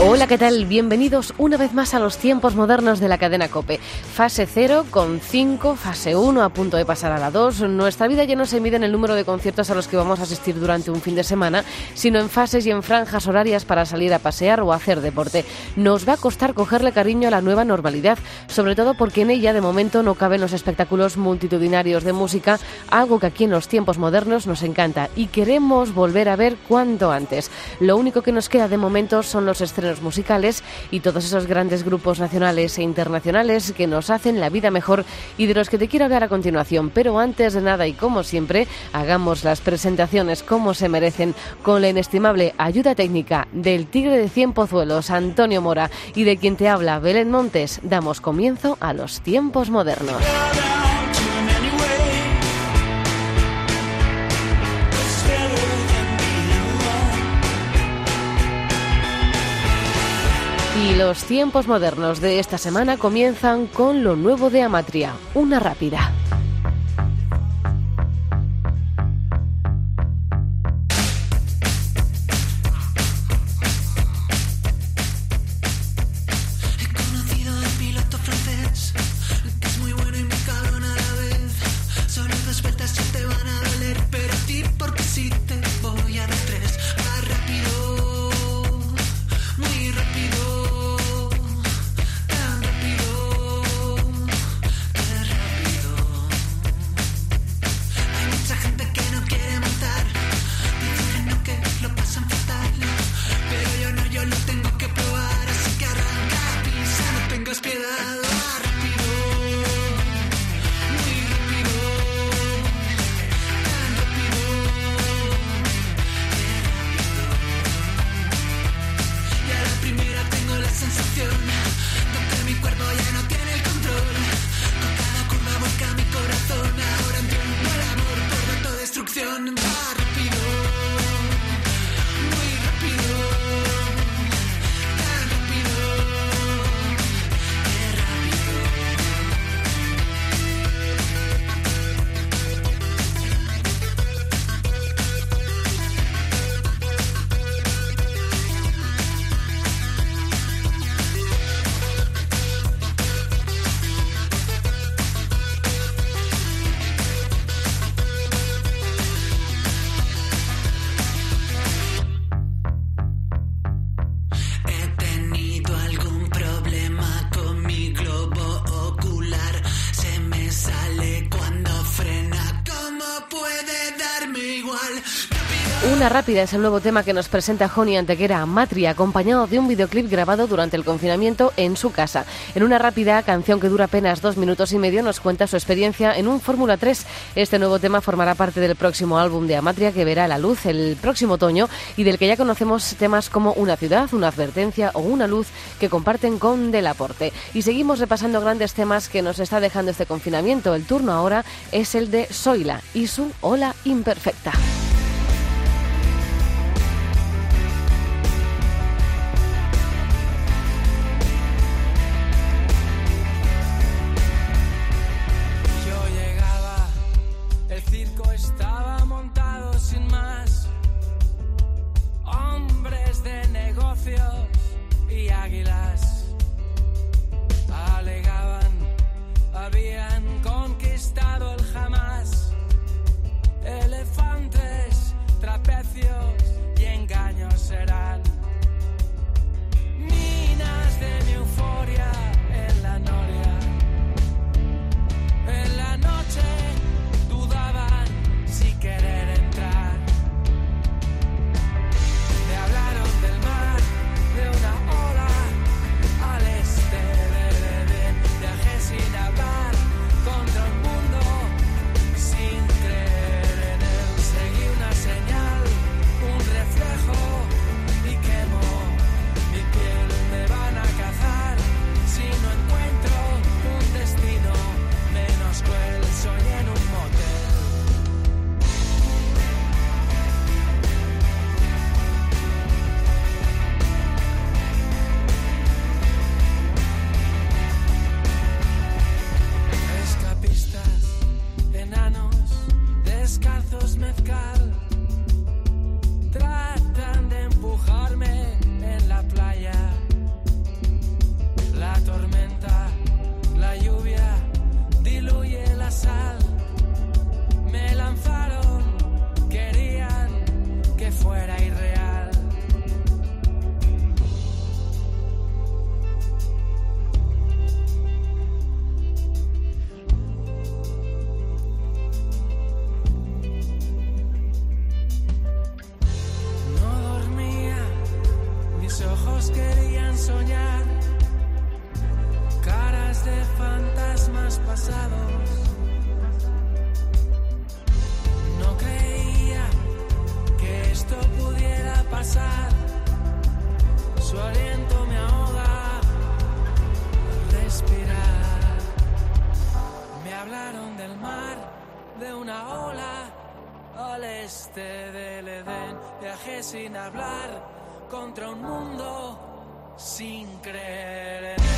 Hola, ¿qué tal? Bienvenidos una vez más a los tiempos modernos de la cadena Cope. Fase 0 con 5, fase 1 a punto de pasar a la 2. Nuestra vida ya no se mide en el número de conciertos a los que vamos a asistir durante un fin de semana, sino en fases y en franjas horarias para salir a pasear o hacer deporte. Nos va a costar cogerle cariño a la nueva normalidad, sobre todo porque en ella de momento no caben los espectáculos multitudinarios de música, algo que aquí en los tiempos modernos nos encanta y queremos volver a ver cuanto antes. Lo único que nos queda de momento son los estrenos musicales y todos esos grandes grupos nacionales e internacionales que nos hacen la vida mejor y de los que te quiero hablar a continuación. Pero antes de nada y como siempre, hagamos las presentaciones como se merecen con la inestimable ayuda técnica del Tigre de Cien Pozuelos, Antonio Mora, y de quien te habla, Belén Montes. Damos comienzo a los tiempos modernos. Y los tiempos modernos de esta semana comienzan con lo nuevo de Amatria, una rápida. Una rápida es el nuevo tema que nos presenta Joni Antequera Matria, acompañado de un videoclip grabado durante el confinamiento en su casa. En una rápida canción que dura apenas dos minutos y medio nos cuenta su experiencia en un Fórmula 3. Este nuevo tema formará parte del próximo álbum de Amatria que verá la luz el próximo otoño y del que ya conocemos temas como Una ciudad, Una advertencia o Una luz que comparten con Delaporte. Y seguimos repasando grandes temas que nos está dejando este confinamiento. El turno ahora es el de Soila y su Ola Imperfecta. y águilas alegaban habían conquistado el jamás. Elefantes, trapecios y engaños serán. Mar, de una ola al este del Edén. Viajé sin hablar contra un mundo sin creer.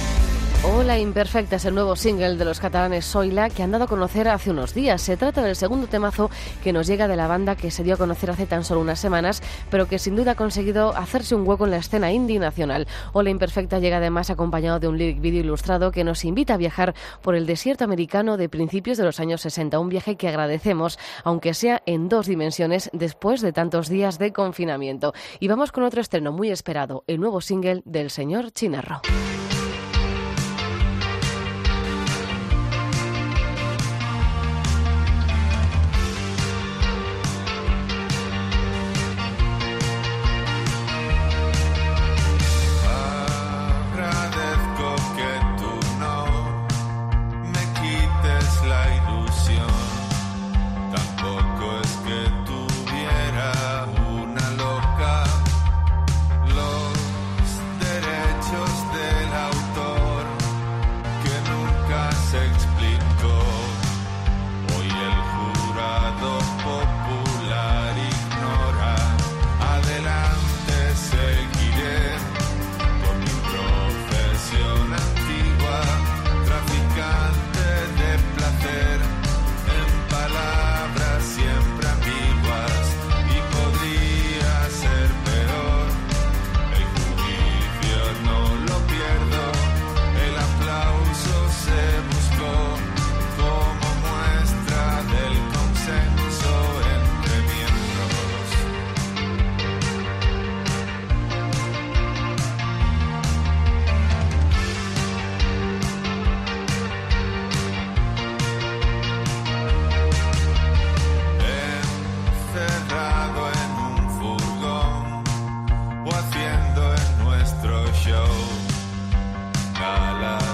Hola Imperfecta es el nuevo single de los catalanes Soila que han dado a conocer hace unos días. Se trata del segundo temazo que nos llega de la banda que se dio a conocer hace tan solo unas semanas, pero que sin duda ha conseguido hacerse un hueco en la escena indie nacional. Hola Imperfecta llega además acompañado de un lyric video ilustrado que nos invita a viajar por el desierto americano de principios de los años 60, un viaje que agradecemos, aunque sea en dos dimensiones después de tantos días de confinamiento. Y vamos con otro estreno muy esperado, el nuevo single del señor Chinarro. Señor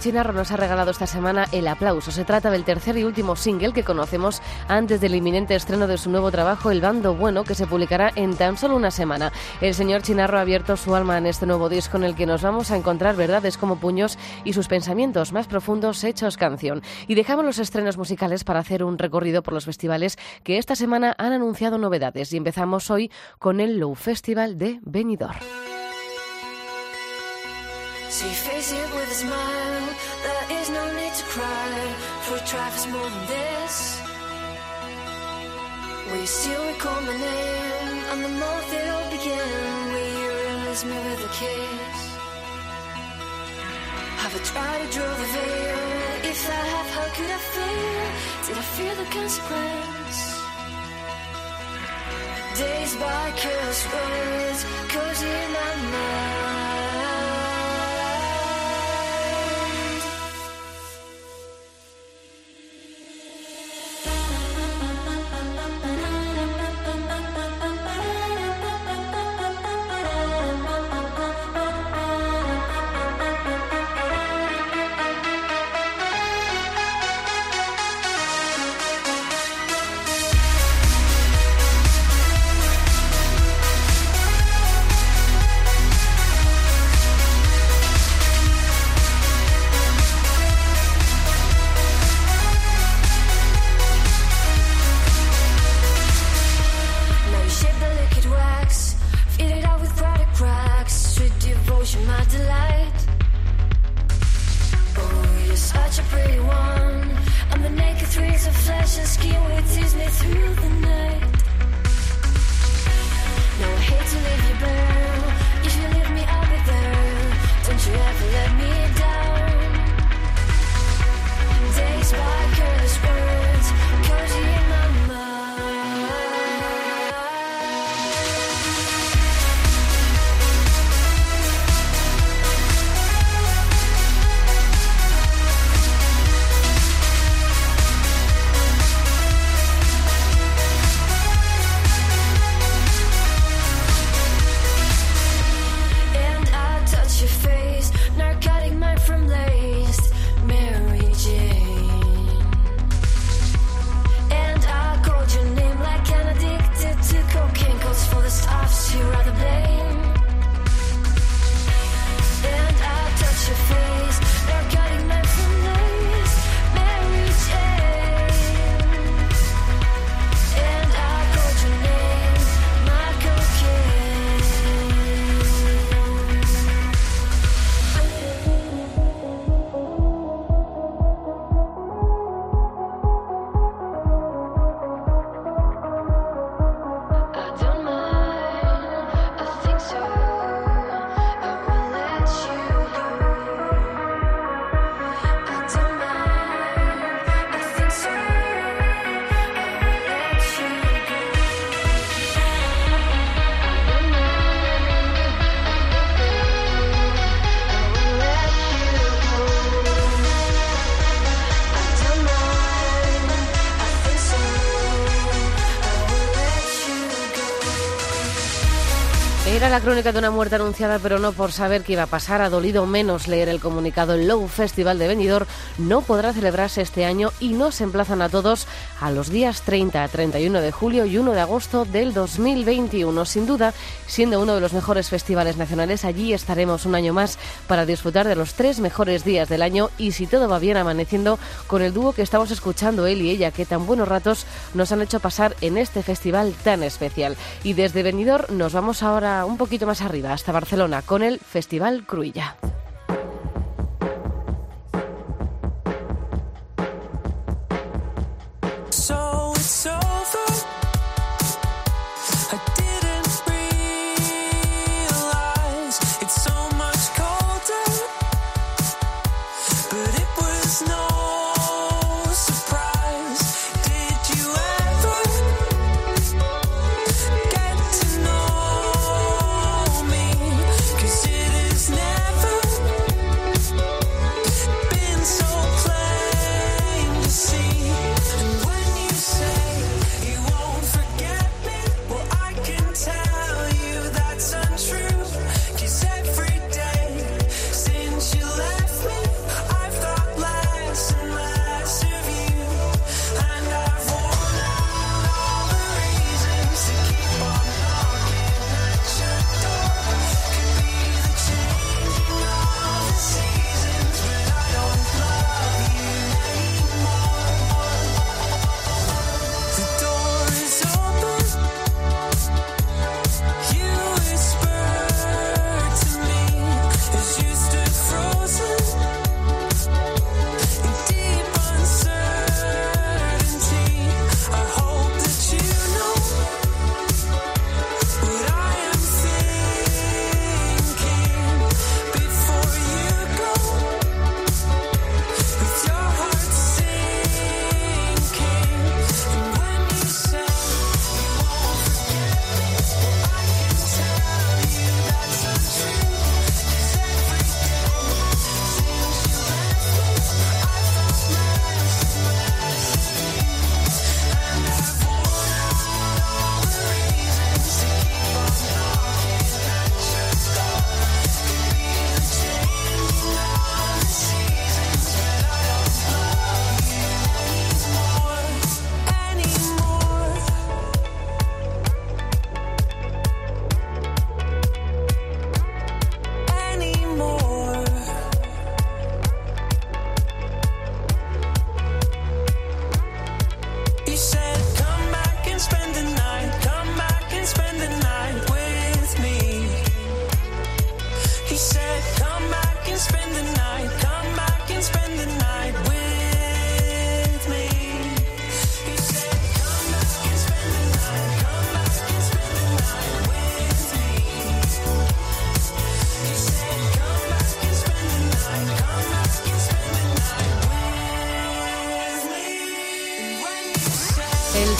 Chinarro nos ha regalado esta semana el aplauso. Se trata del tercer y último single que conocemos antes del inminente estreno de su nuevo trabajo, El Bando Bueno, que se publicará en tan solo una semana. El señor Chinarro ha abierto su alma en este nuevo disco en el que nos vamos a encontrar verdades como puños y sus pensamientos más profundos hechos canción. Y dejamos los estrenos musicales para hacer un recorrido por los festivales que esta semana han anunciado novedades. Y empezamos hoy con el Low Festival de Benidorm. So you face it with a smile. There is no need to cry, for a try for more than this. You still recall my name? And the month it all began. Will you release me with a kiss? Have I tried to draw the veil? If I have, how could I feel? Did I fear the consequence? Days by careless words, cozy in my mind. Era la crónica de una muerte anunciada, pero no por saber qué iba a pasar. Ha dolido menos leer el comunicado. El Low Festival de Benidorm no podrá celebrarse este año y nos emplazan a todos a los días 30, 31 de julio y 1 de agosto del 2021. Sin duda, siendo uno de los mejores festivales nacionales, allí estaremos un año más para disfrutar de los tres mejores días del año y si todo va bien amaneciendo con el dúo que estamos escuchando él y ella que tan buenos ratos nos han hecho pasar en este festival tan especial. Y desde Benidorm nos vamos ahora un poquito más arriba hasta Barcelona con el Festival it's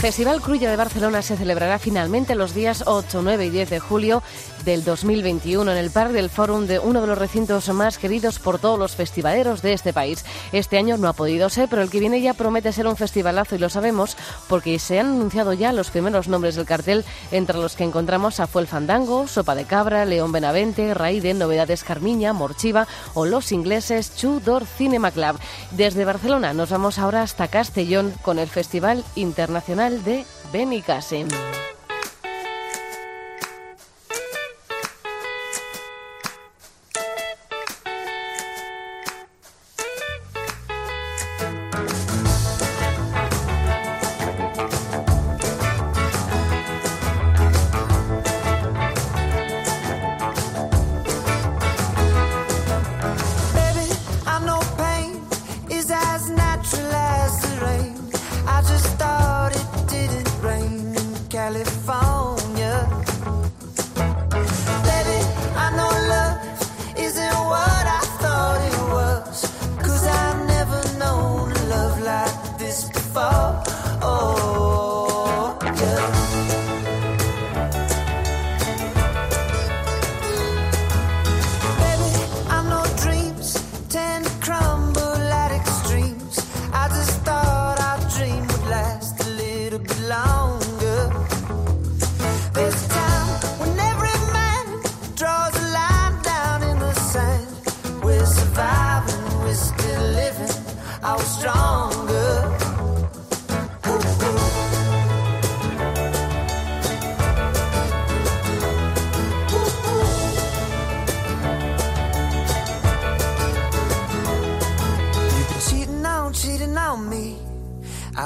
Festival Cruya de Barcelona se celebrará finalmente los días 8, 9 y 10 de julio del 2021 en el Parque del Fórum de uno de los recintos más queridos por todos los festivaleros de este país. Este año no ha podido ser, pero el que viene ya promete ser un festivalazo y lo sabemos porque se han anunciado ya los primeros nombres del cartel, entre los que encontramos a Fuel Fandango, Sopa de Cabra, León Benavente, Raiden, Novedades Carmiña, Morchiva o Los Ingleses Chudor Cinema Club. Desde Barcelona nos vamos ahora hasta Castellón con el Festival Internacional de Benicassim.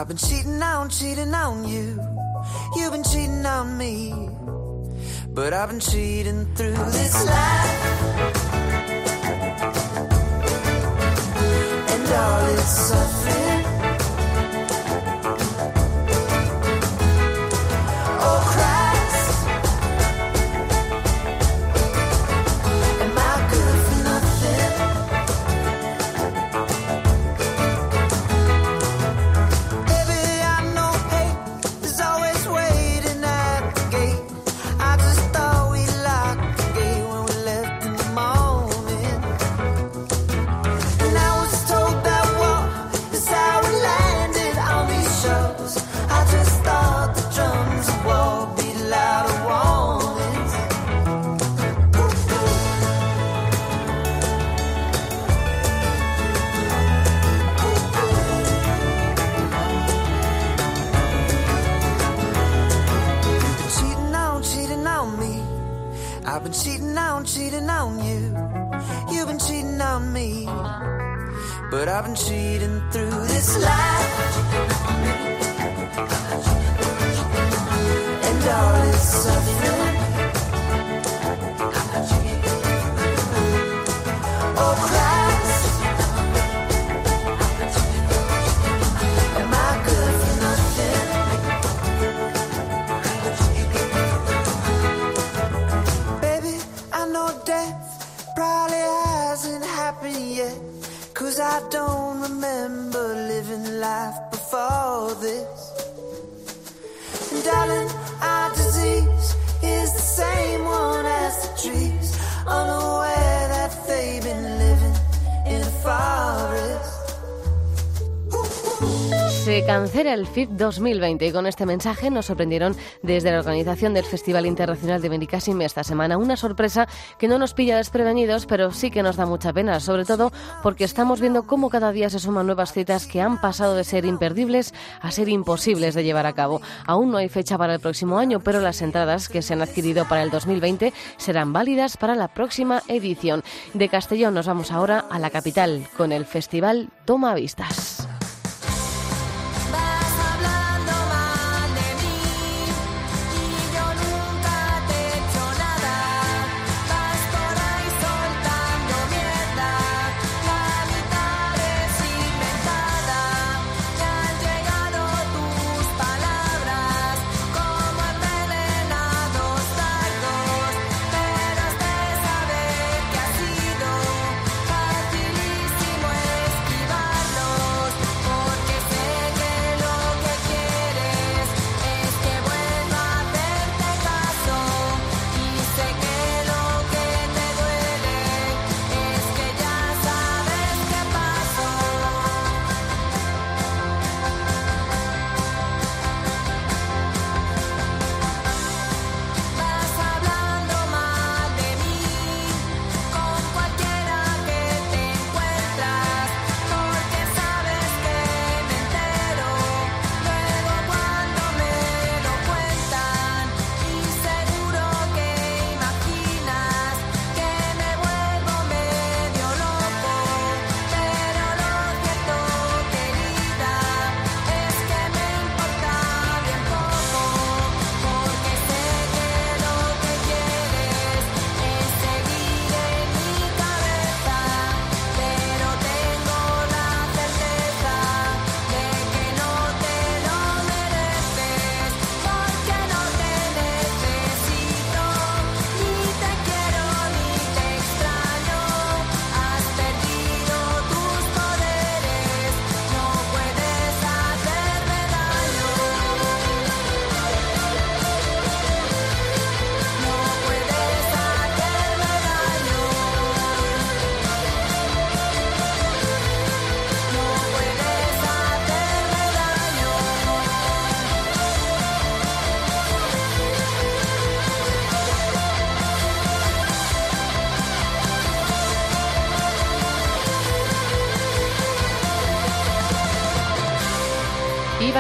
I've been cheating on, cheating on you. You've been cheating on me. But I've been cheating through this life. And all its suffering. I've been cheating through this life. Se cancela el FIP 2020 y con este mensaje nos sorprendieron desde la organización del Festival Internacional de Benicassim esta semana. Una sorpresa que no nos pilla desprevenidos, pero sí que nos da mucha pena, sobre todo porque estamos viendo cómo cada día se suman nuevas citas que han pasado de ser imperdibles a ser imposibles de llevar a cabo. Aún no hay fecha para el próximo año, pero las entradas que se han adquirido para el 2020 serán válidas para la próxima edición. De Castellón nos vamos ahora a la capital con el Festival Toma Vistas.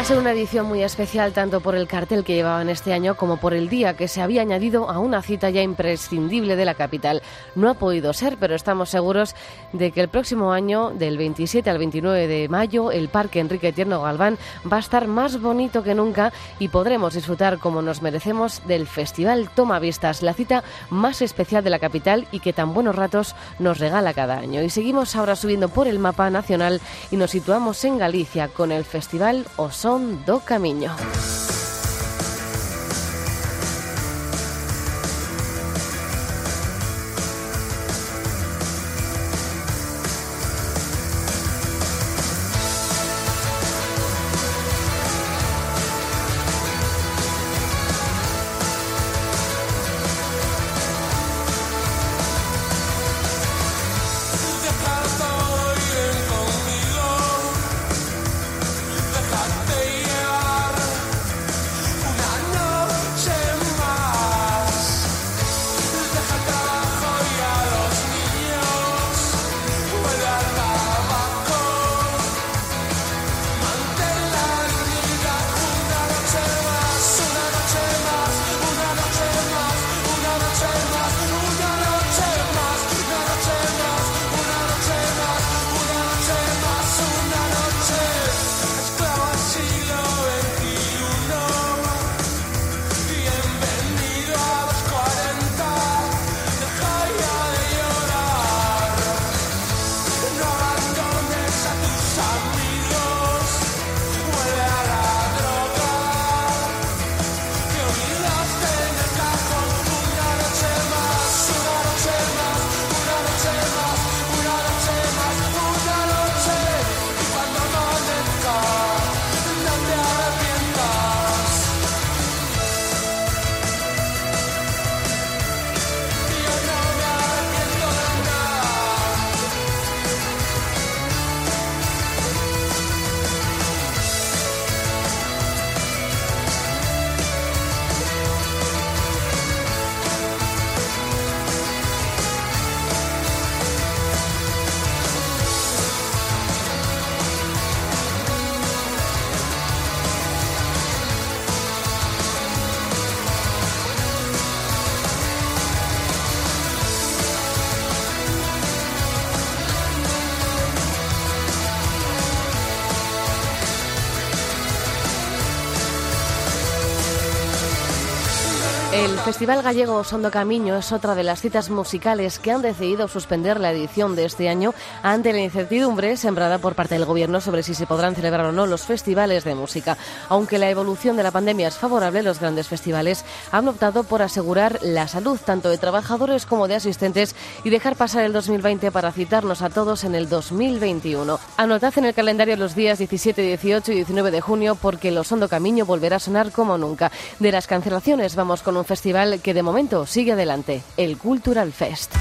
A ser una edición muy especial tanto por el cartel que llevaban este año como por el día que se había añadido a una cita ya imprescindible de la capital. No ha podido ser, pero estamos seguros de que el próximo año, del 27 al 29 de mayo, el Parque Enrique Tierno Galván va a estar más bonito que nunca y podremos disfrutar como nos merecemos del Festival Toma Vistas, la cita más especial de la capital y que tan buenos ratos nos regala cada año. Y seguimos ahora subiendo por el mapa nacional y nos situamos en Galicia con el Festival O Son do Camiño. Festival Gallego Sondo Camiño es otra de las citas musicales que han decidido suspender la edición de este año ante la incertidumbre sembrada por parte del Gobierno sobre si se podrán celebrar o no los festivales de música. Aunque la evolución de la pandemia es favorable, los grandes festivales han optado por asegurar la salud tanto de trabajadores como de asistentes y dejar pasar el 2020 para citarnos a todos en el 2021. Anotad en el calendario los días 17, 18 y 19 de junio porque el Osondo Camiño volverá a sonar como nunca. De las cancelaciones vamos con un festival que de momento sigue adelante, el Cultural Fest.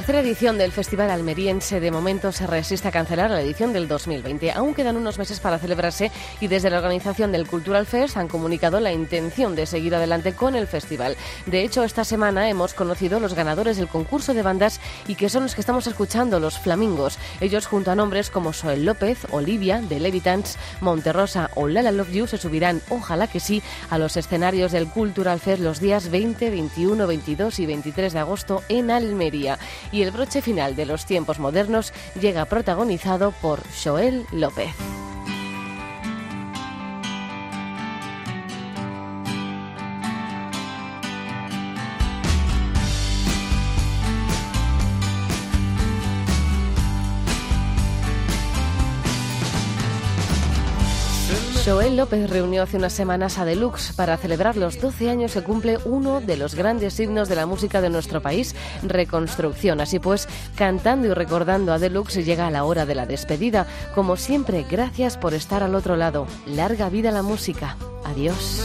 Tercera edición del Festival Almeriense de momento se resiste a cancelar la edición del 2020. Aún quedan unos meses para celebrarse y desde la organización del Cultural Fest han comunicado la intención de seguir adelante con el festival. De hecho, esta semana hemos conocido los ganadores del concurso de bandas y que son los que estamos escuchando, los Flamingos. Ellos junto a nombres como Soel López, Olivia, de Levitans, Monterrosa o Lala Love You se subirán, ojalá que sí, a los escenarios del Cultural Fest los días 20, 21, 22 y 23 de agosto en Almería. Y el broche final de los tiempos modernos llega protagonizado por Joel López. Joel López reunió hace unas semanas a Deluxe para celebrar los 12 años que cumple uno de los grandes himnos de la música de nuestro país, Reconstrucción. Así pues, cantando y recordando a Deluxe llega la hora de la despedida. Como siempre, gracias por estar al otro lado. Larga vida la música. Adiós.